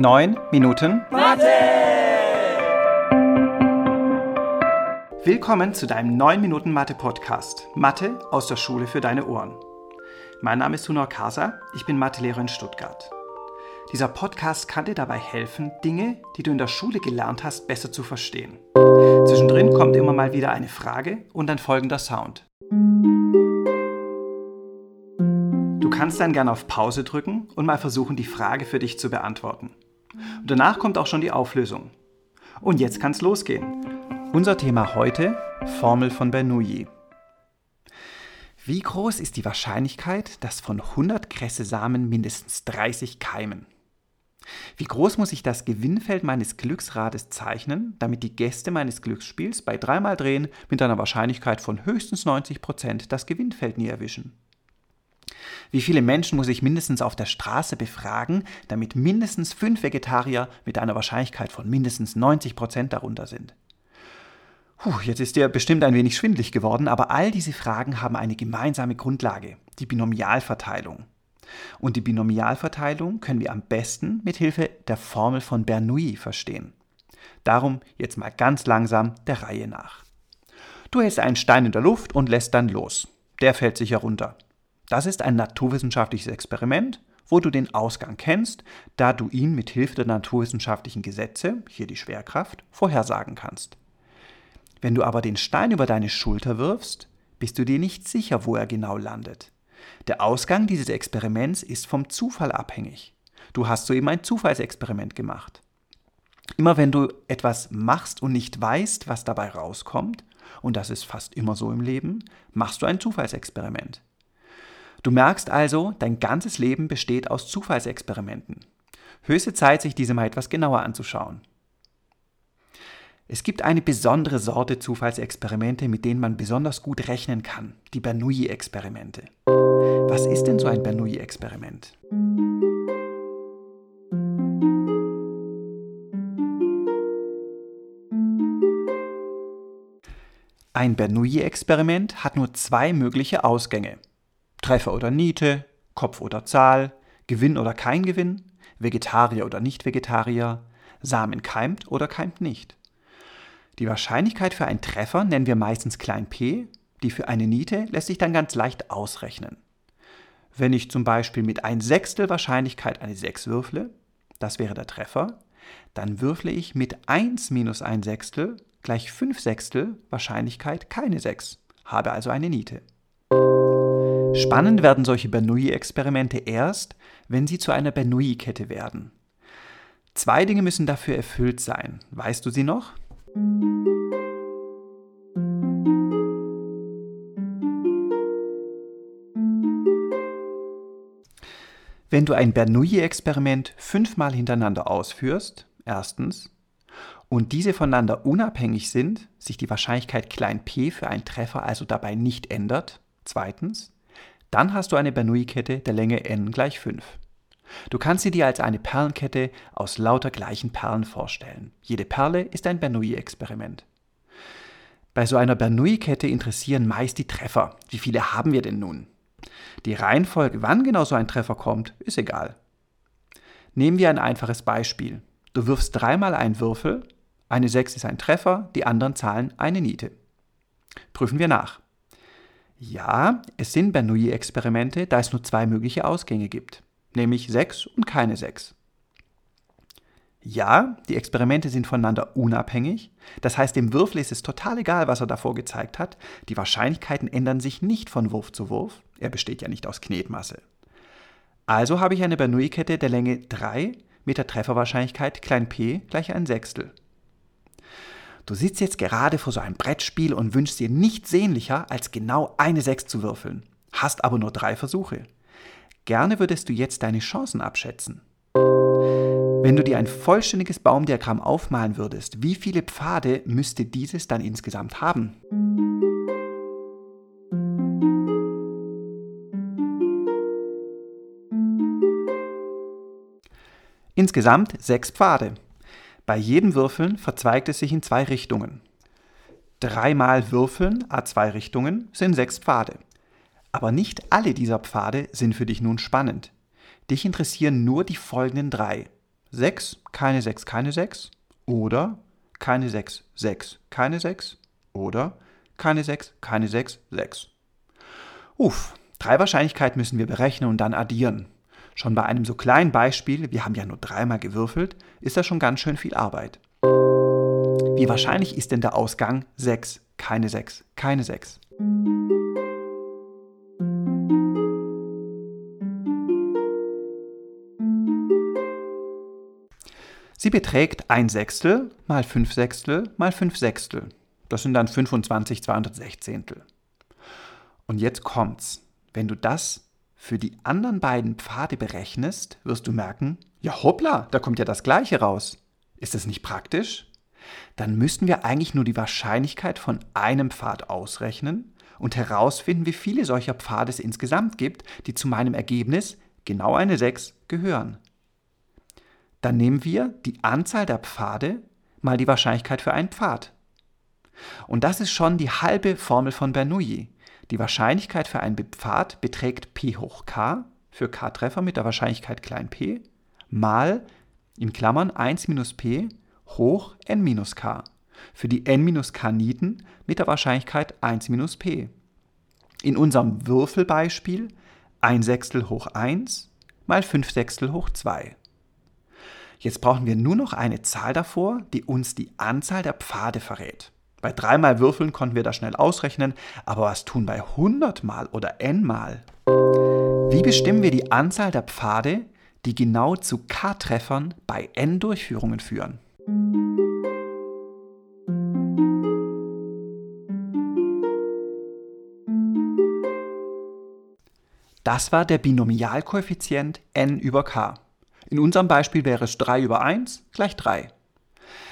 9 Minuten Mathe! Willkommen zu deinem 9 Minuten Mathe Podcast. Mathe aus der Schule für deine Ohren. Mein Name ist Sunor Kasa, ich bin Mathelehrer in Stuttgart. Dieser Podcast kann dir dabei helfen, Dinge, die du in der Schule gelernt hast, besser zu verstehen. Zwischendrin kommt immer mal wieder eine Frage und ein folgender Sound. Du kannst dann gerne auf Pause drücken und mal versuchen, die Frage für dich zu beantworten. Und danach kommt auch schon die Auflösung. Und jetzt kann's losgehen. Unser Thema heute: Formel von Bernoulli. Wie groß ist die Wahrscheinlichkeit, dass von 100 Kresse-Samen mindestens 30 keimen? Wie groß muss ich das Gewinnfeld meines Glücksrades zeichnen, damit die Gäste meines Glücksspiels bei dreimal Drehen mit einer Wahrscheinlichkeit von höchstens 90% das Gewinnfeld nie erwischen? Wie viele Menschen muss ich mindestens auf der Straße befragen, damit mindestens fünf Vegetarier mit einer Wahrscheinlichkeit von mindestens 90% darunter sind? Puh, jetzt ist dir bestimmt ein wenig schwindlig geworden, aber all diese Fragen haben eine gemeinsame Grundlage, die Binomialverteilung. Und die Binomialverteilung können wir am besten mit Hilfe der Formel von Bernoulli verstehen. Darum jetzt mal ganz langsam der Reihe nach. Du hältst einen Stein in der Luft und lässt dann los. Der fällt sicher runter. Das ist ein naturwissenschaftliches Experiment, wo du den Ausgang kennst, da du ihn mit Hilfe der naturwissenschaftlichen Gesetze, hier die Schwerkraft, vorhersagen kannst. Wenn du aber den Stein über deine Schulter wirfst, bist du dir nicht sicher, wo er genau landet. Der Ausgang dieses Experiments ist vom Zufall abhängig. Du hast soeben ein Zufallsexperiment gemacht. Immer wenn du etwas machst und nicht weißt, was dabei rauskommt, und das ist fast immer so im Leben, machst du ein Zufallsexperiment. Du merkst also, dein ganzes Leben besteht aus Zufallsexperimenten. Höchste Zeit, sich diese mal etwas genauer anzuschauen. Es gibt eine besondere Sorte Zufallsexperimente, mit denen man besonders gut rechnen kann, die Bernoulli-Experimente. Was ist denn so ein Bernoulli-Experiment? Ein Bernoulli-Experiment hat nur zwei mögliche Ausgänge. Treffer oder Niete, Kopf oder Zahl, Gewinn oder kein Gewinn, Vegetarier oder Nicht-Vegetarier, Samen keimt oder keimt nicht. Die Wahrscheinlichkeit für einen Treffer nennen wir meistens klein p, die für eine Niete lässt sich dann ganz leicht ausrechnen. Wenn ich zum Beispiel mit ein Sechstel Wahrscheinlichkeit eine 6 würfle, das wäre der Treffer, dann würfle ich mit 1 minus ein Sechstel gleich 5 Sechstel Wahrscheinlichkeit keine 6, habe also eine Niete. Spannend werden solche Bernoulli-Experimente erst, wenn sie zu einer Bernoulli-Kette werden. Zwei Dinge müssen dafür erfüllt sein. Weißt du sie noch? Wenn du ein Bernoulli-Experiment fünfmal hintereinander ausführst, erstens, und diese voneinander unabhängig sind, sich die Wahrscheinlichkeit klein p für einen Treffer also dabei nicht ändert, zweitens, dann hast du eine Bernoulli-Kette der Länge n gleich 5. Du kannst sie dir als eine Perlenkette aus lauter gleichen Perlen vorstellen. Jede Perle ist ein Bernoulli-Experiment. Bei so einer Bernoulli-Kette interessieren meist die Treffer. Wie viele haben wir denn nun? Die Reihenfolge, wann genau so ein Treffer kommt, ist egal. Nehmen wir ein einfaches Beispiel. Du wirfst dreimal einen Würfel, eine 6 ist ein Treffer, die anderen Zahlen eine Niete. Prüfen wir nach. Ja, es sind Bernoulli-Experimente, da es nur zwei mögliche Ausgänge gibt, nämlich 6 und keine 6. Ja, die Experimente sind voneinander unabhängig. Das heißt, dem Würfel ist es total egal, was er davor gezeigt hat. Die Wahrscheinlichkeiten ändern sich nicht von Wurf zu Wurf. Er besteht ja nicht aus Knetmasse. Also habe ich eine Bernoulli-Kette der Länge 3 mit der Trefferwahrscheinlichkeit p gleich ein Sechstel. Du sitzt jetzt gerade vor so einem Brettspiel und wünschst dir nichts sehnlicher, als genau eine 6 zu würfeln, hast aber nur drei Versuche. Gerne würdest du jetzt deine Chancen abschätzen. Wenn du dir ein vollständiges Baumdiagramm aufmalen würdest, wie viele Pfade müsste dieses dann insgesamt haben? Insgesamt sechs Pfade. Bei jedem Würfeln verzweigt es sich in zwei Richtungen. Dreimal Würfeln, a zwei Richtungen, sind sechs Pfade. Aber nicht alle dieser Pfade sind für dich nun spannend. Dich interessieren nur die folgenden drei. 6, keine 6, keine 6 oder keine 6, 6, keine 6 oder keine 6, keine 6, 6. Uff, drei Wahrscheinlichkeiten müssen wir berechnen und dann addieren. Schon bei einem so kleinen Beispiel, wir haben ja nur dreimal gewürfelt, ist das schon ganz schön viel Arbeit. Wie wahrscheinlich ist denn der Ausgang 6, keine 6, keine 6? Sie beträgt 1 Sechstel mal 5 Sechstel mal 5 Sechstel. Das sind dann 25 216. Und jetzt kommt's. Wenn du das für die anderen beiden Pfade berechnest, wirst du merken, ja hoppla, da kommt ja das gleiche raus. Ist das nicht praktisch? Dann müssten wir eigentlich nur die Wahrscheinlichkeit von einem Pfad ausrechnen und herausfinden, wie viele solcher Pfade es insgesamt gibt, die zu meinem Ergebnis genau eine 6 gehören dann nehmen wir die Anzahl der Pfade mal die Wahrscheinlichkeit für einen Pfad. Und das ist schon die halbe Formel von Bernoulli. Die Wahrscheinlichkeit für einen Pfad beträgt p hoch k für k-Treffer mit der Wahrscheinlichkeit klein p mal in Klammern 1 minus p hoch n minus k für die n minus k Nieten mit der Wahrscheinlichkeit 1 minus p. In unserem Würfelbeispiel 1 Sechstel hoch 1 mal 5 Sechstel hoch 2. Jetzt brauchen wir nur noch eine Zahl davor, die uns die Anzahl der Pfade verrät. Bei dreimal Würfeln konnten wir das schnell ausrechnen, aber was tun bei 100 mal oder n mal? Wie bestimmen wir die Anzahl der Pfade, die genau zu k-Treffern bei n Durchführungen führen? Das war der Binomialkoeffizient n über k. In unserem Beispiel wäre es 3 über 1 gleich 3.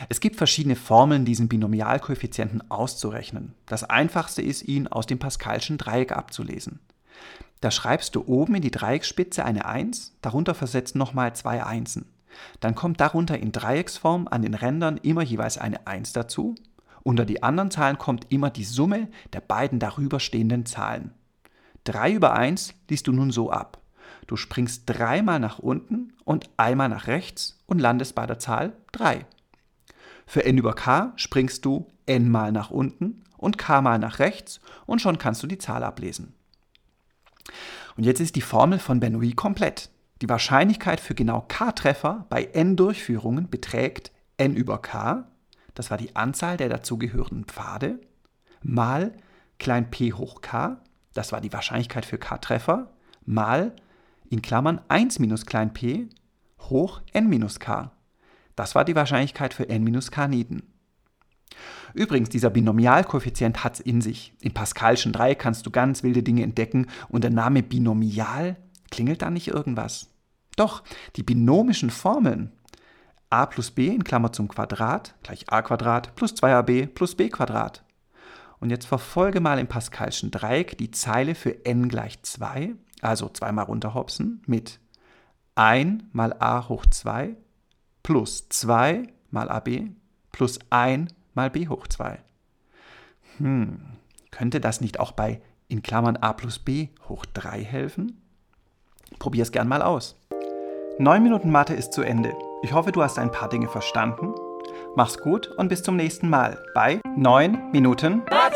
Es gibt verschiedene Formeln, diesen Binomialkoeffizienten auszurechnen. Das einfachste ist, ihn aus dem Pascalschen Dreieck abzulesen. Da schreibst du oben in die Dreiecksspitze eine 1, darunter versetzt nochmal zwei Einsen. Dann kommt darunter in Dreiecksform an den Rändern immer jeweils eine 1 dazu. Unter die anderen Zahlen kommt immer die Summe der beiden darüber stehenden Zahlen. 3 über 1 liest du nun so ab. Du springst dreimal nach unten und einmal nach rechts und landest bei der Zahl 3. Für n über k springst du n mal nach unten und k mal nach rechts und schon kannst du die Zahl ablesen. Und jetzt ist die Formel von Bernoulli komplett. Die Wahrscheinlichkeit für genau k Treffer bei n Durchführungen beträgt n über k, das war die Anzahl der dazugehörenden Pfade, mal klein p hoch k, das war die Wahrscheinlichkeit für k Treffer, mal in Klammern 1 minus klein p hoch n minus k. Das war die Wahrscheinlichkeit für n minus k Nieten. Übrigens, dieser Binomialkoeffizient hat es in sich. Im Pascalschen Dreieck kannst du ganz wilde Dinge entdecken und der Name Binomial klingelt da nicht irgendwas. Doch, die binomischen Formeln a plus b in Klammer zum Quadrat gleich a Quadrat plus 2ab plus b Quadrat. Und jetzt verfolge mal im Pascalschen Dreieck die Zeile für n gleich 2 also zweimal runterhopsen mit 1 mal a hoch 2 plus 2 mal ab plus 1 mal b hoch 2. Hm, könnte das nicht auch bei in Klammern a plus b hoch 3 helfen? Probier es gern mal aus. 9 Minuten Mathe ist zu Ende. Ich hoffe, du hast ein paar Dinge verstanden. Mach's gut und bis zum nächsten Mal bei 9 Minuten Mathe!